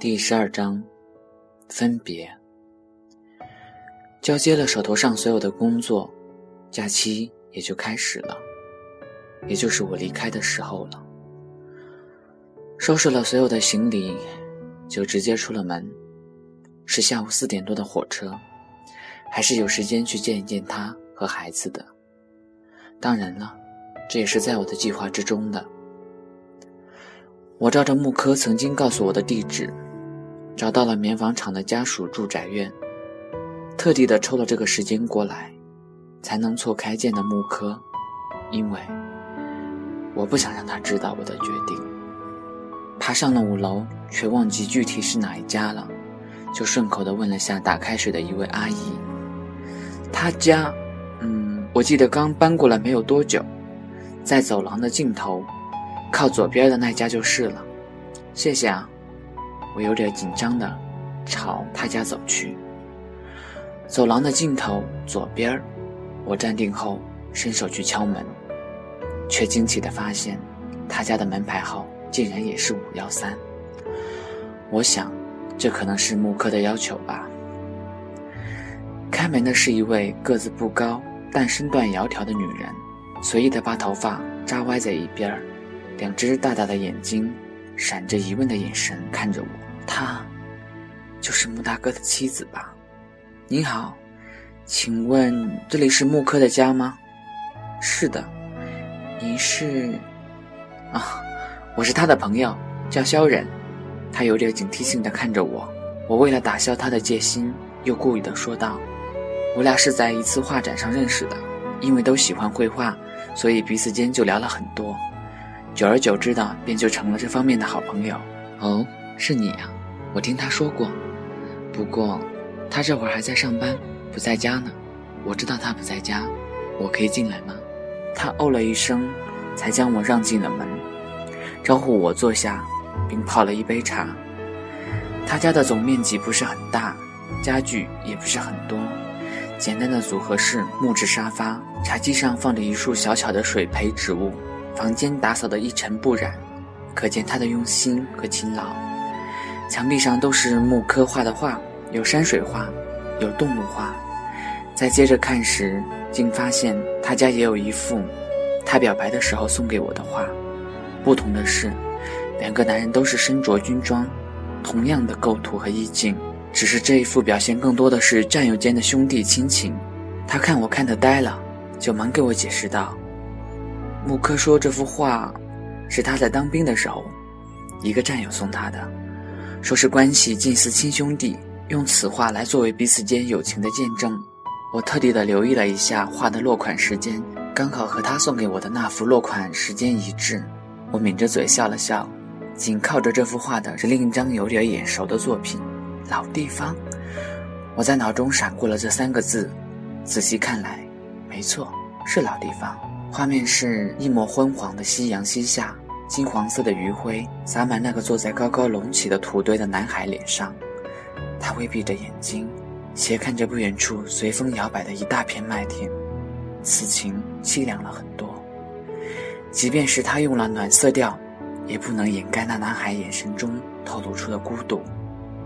第十二章，分别。交接了手头上所有的工作，假期也就开始了，也就是我离开的时候了。收拾了所有的行李，就直接出了门。是下午四点多的火车，还是有时间去见一见他和孩子的。当然了，这也是在我的计划之中的。我照着木科曾经告诉我的地址。找到了棉纺厂的家属住宅院，特地的抽了这个时间过来，才能错开见的木科，因为我不想让他知道我的决定。爬上了五楼，却忘记具体是哪一家了，就顺口的问了下打开水的一位阿姨：“他家，嗯，我记得刚搬过来没有多久，在走廊的尽头，靠左边的那家就是了。谢谢啊。”我有点紧张的朝他家走去。走廊的尽头左边我站定后伸手去敲门，却惊奇的发现他家的门牌号竟然也是五幺三。我想，这可能是木科的要求吧。开门的是一位个子不高但身段窈窕的女人，随意的把头发扎歪在一边两只大大的眼睛。闪着疑问的眼神看着我，她，就是穆大哥的妻子吧？您好，请问这里是穆科的家吗？是的，您是？啊，我是他的朋友，叫萧忍。他有点警惕性的看着我，我为了打消他的戒心，又故意的说道：“我俩是在一次画展上认识的，因为都喜欢绘画，所以彼此间就聊了很多。”久而久之的，便就成了这方面的好朋友。哦，是你呀，我听他说过。不过，他这会儿还在上班，不在家呢。我知道他不在家，我可以进来吗？他哦了一声，才将我让进了门，招呼我坐下，并泡了一杯茶。他家的总面积不是很大，家具也不是很多，简单的组合是木质沙发，茶几上放着一束小巧的水培植物。房间打扫得一尘不染，可见他的用心和勤劳。墙壁上都是木刻画的画，有山水画，有动物画。再接着看时，竟发现他家也有一幅他表白的时候送给我的画。不同的是，两个男人都是身着军装，同样的构图和意境，只是这一幅表现更多的是战友间的兄弟亲情。他看我看得呆了，就忙给我解释道。穆科说：“这幅画是他在当兵的时候，一个战友送他的，说是关系近似亲兄弟，用此画来作为彼此间友情的见证。我特地的留意了一下画的落款时间，刚好和他送给我的那幅落款时间一致。我抿着嘴笑了笑。紧靠着这幅画的是另一张有点眼熟的作品，《老地方》。我在脑中闪过了这三个字，仔细看来，没错，是老地方。”画面是一抹昏黄的夕阳西下，金黄色的余晖洒满那个坐在高高隆起的土堆的男孩脸上。他微闭着眼睛，斜看着不远处随风摇摆的一大片麦田，此情凄凉了很多。即便是他用了暖色调，也不能掩盖那男孩眼神中透露出的孤独。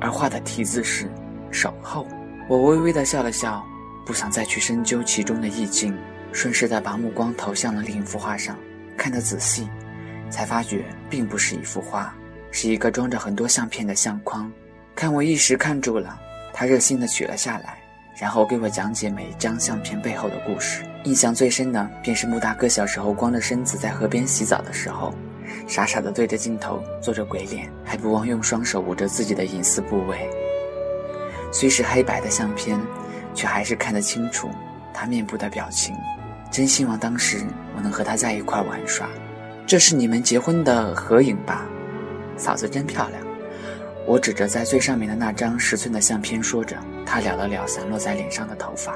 而画的题字是“守候”。我微微的笑了笑，不想再去深究其中的意境。顺势的把目光投向了另一幅画上，看得仔细，才发觉并不是一幅画，是一个装着很多相片的相框。看我一时看住了，他热心的取了下来，然后给我讲解每一张相片背后的故事。印象最深的便是穆大哥小时候光着身子在河边洗澡的时候，傻傻的对着镜头做着鬼脸，还不忘用双手捂着自己的隐私部位。虽是黑白的相片，却还是看得清楚他面部的表情。真希望当时我能和他在一块玩耍。这是你们结婚的合影吧？嫂子真漂亮。我指着在最上面的那张十寸的相片说着，他撩了撩散落在脸上的头发，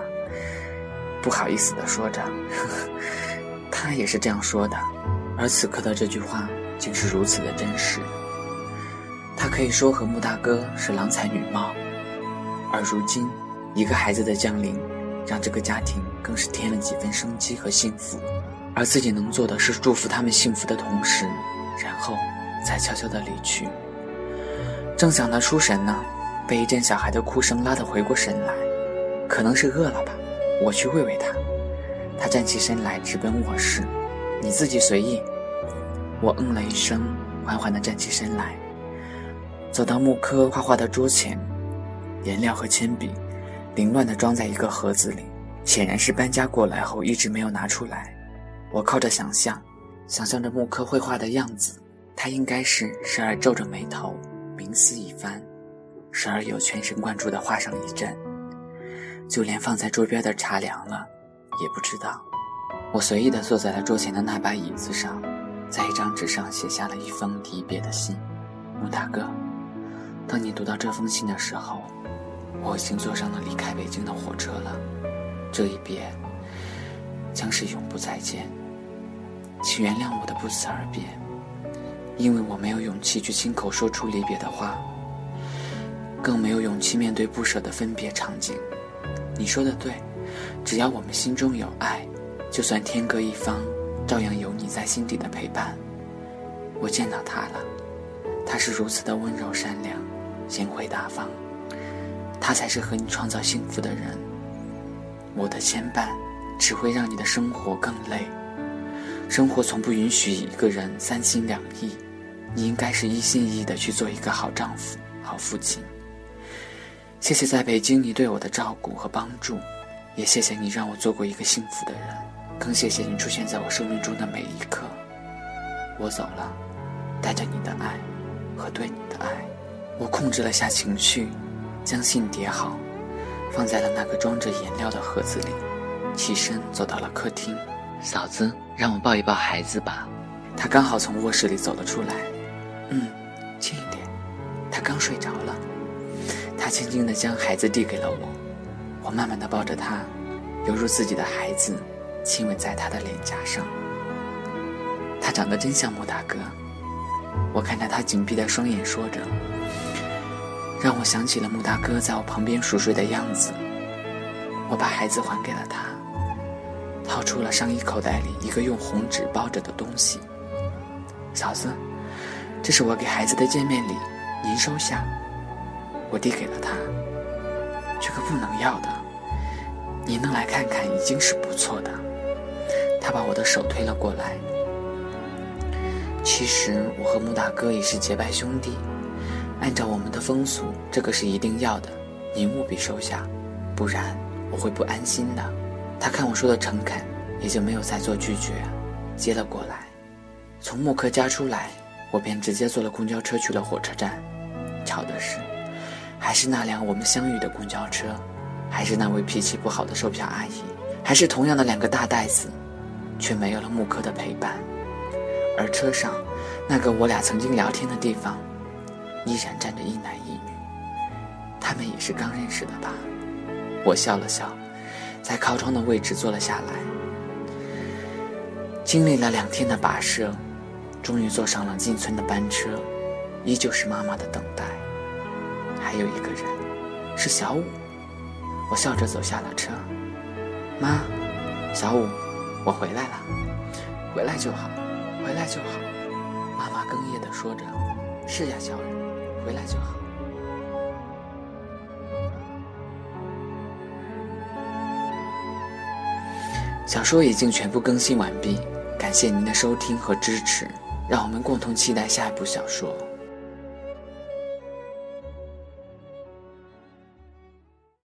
不好意思地说着：“呵呵，他也是这样说的。”而此刻的这句话竟是如此的真实。他可以说和穆大哥是郎才女貌，而如今一个孩子的降临。让这个家庭更是添了几分生机和幸福，而自己能做的是祝福他们幸福的同时，然后再悄悄地离去。正想得出神呢，被一阵小孩的哭声拉得回过神来。可能是饿了吧，我去喂喂他。他站起身来，直奔卧室。你自己随意。我嗯了一声，缓缓地站起身来，走到木科画画的桌前，颜料和铅笔凌乱地装在一个盒子里，显然是搬家过来后一直没有拿出来。我靠着想象，想象着木刻绘画的样子，他应该是时而皱着眉头，冥思一番，时而又全神贯注地画上一阵，就连放在桌边的茶凉了，也不知道。我随意地坐在了桌前的那把椅子上，在一张纸上写下了一封离别的信。穆大哥，当你读到这封信的时候，我已经坐上了离开北京的火车了。这一别，将是永不再见。请原谅我的不辞而别，因为我没有勇气去亲口说出离别的话，更没有勇气面对不舍的分别场景。你说的对，只要我们心中有爱。就算天各一方，照样有你在心底的陪伴。我见到他了，他是如此的温柔善良、贤惠大方，他才是和你创造幸福的人。我的牵绊只会让你的生活更累。生活从不允许一个人三心两意，你应该是一心一意的去做一个好丈夫、好父亲。谢谢在北京你对我的照顾和帮助，也谢谢你让我做过一个幸福的人。更谢谢你出现在我生命中的每一刻。我走了，带着你的爱和对你的爱。我控制了下情绪，将信叠好，放在了那个装着颜料的盒子里。起身走到了客厅，嫂子，让我抱一抱孩子吧。他刚好从卧室里走了出来。嗯，轻一点。他刚睡着了。他轻轻地将孩子递给了我，我慢慢地抱着他，犹如自己的孩子。亲吻在他的脸颊上，他长得真像穆大哥。我看着他紧闭的双眼，说着，让我想起了穆大哥在我旁边熟睡的样子。我把孩子还给了他，掏出了上衣口袋里一个用红纸包着的东西。嫂子，这是我给孩子的见面礼，您收下。我递给了他，这个不能要的，您能来看看已经是不错的。他把我的手推了过来。其实我和穆大哥已是结拜兄弟，按照我们的风俗，这个是一定要的，您务必收下，不然我会不安心的。他看我说的诚恳，也就没有再做拒绝，接了过来。从穆克家出来，我便直接坐了公交车去了火车站。巧的是，还是那辆我们相遇的公交车，还是那位脾气不好的售票阿姨，还是同样的两个大袋子。却没有了木柯的陪伴，而车上那个我俩曾经聊天的地方，依然站着一男一女。他们也是刚认识的吧？我笑了笑，在靠窗的位置坐了下来。经历了两天的跋涉，终于坐上了进村的班车，依旧是妈妈的等待。还有一个人，是小五。我笑着走下了车。妈，小五。我回来了，回来就好，回来就好。妈妈哽咽地说着：“是呀，小人，回来就好。”小说已经全部更新完毕，感谢您的收听和支持，让我们共同期待下一部小说。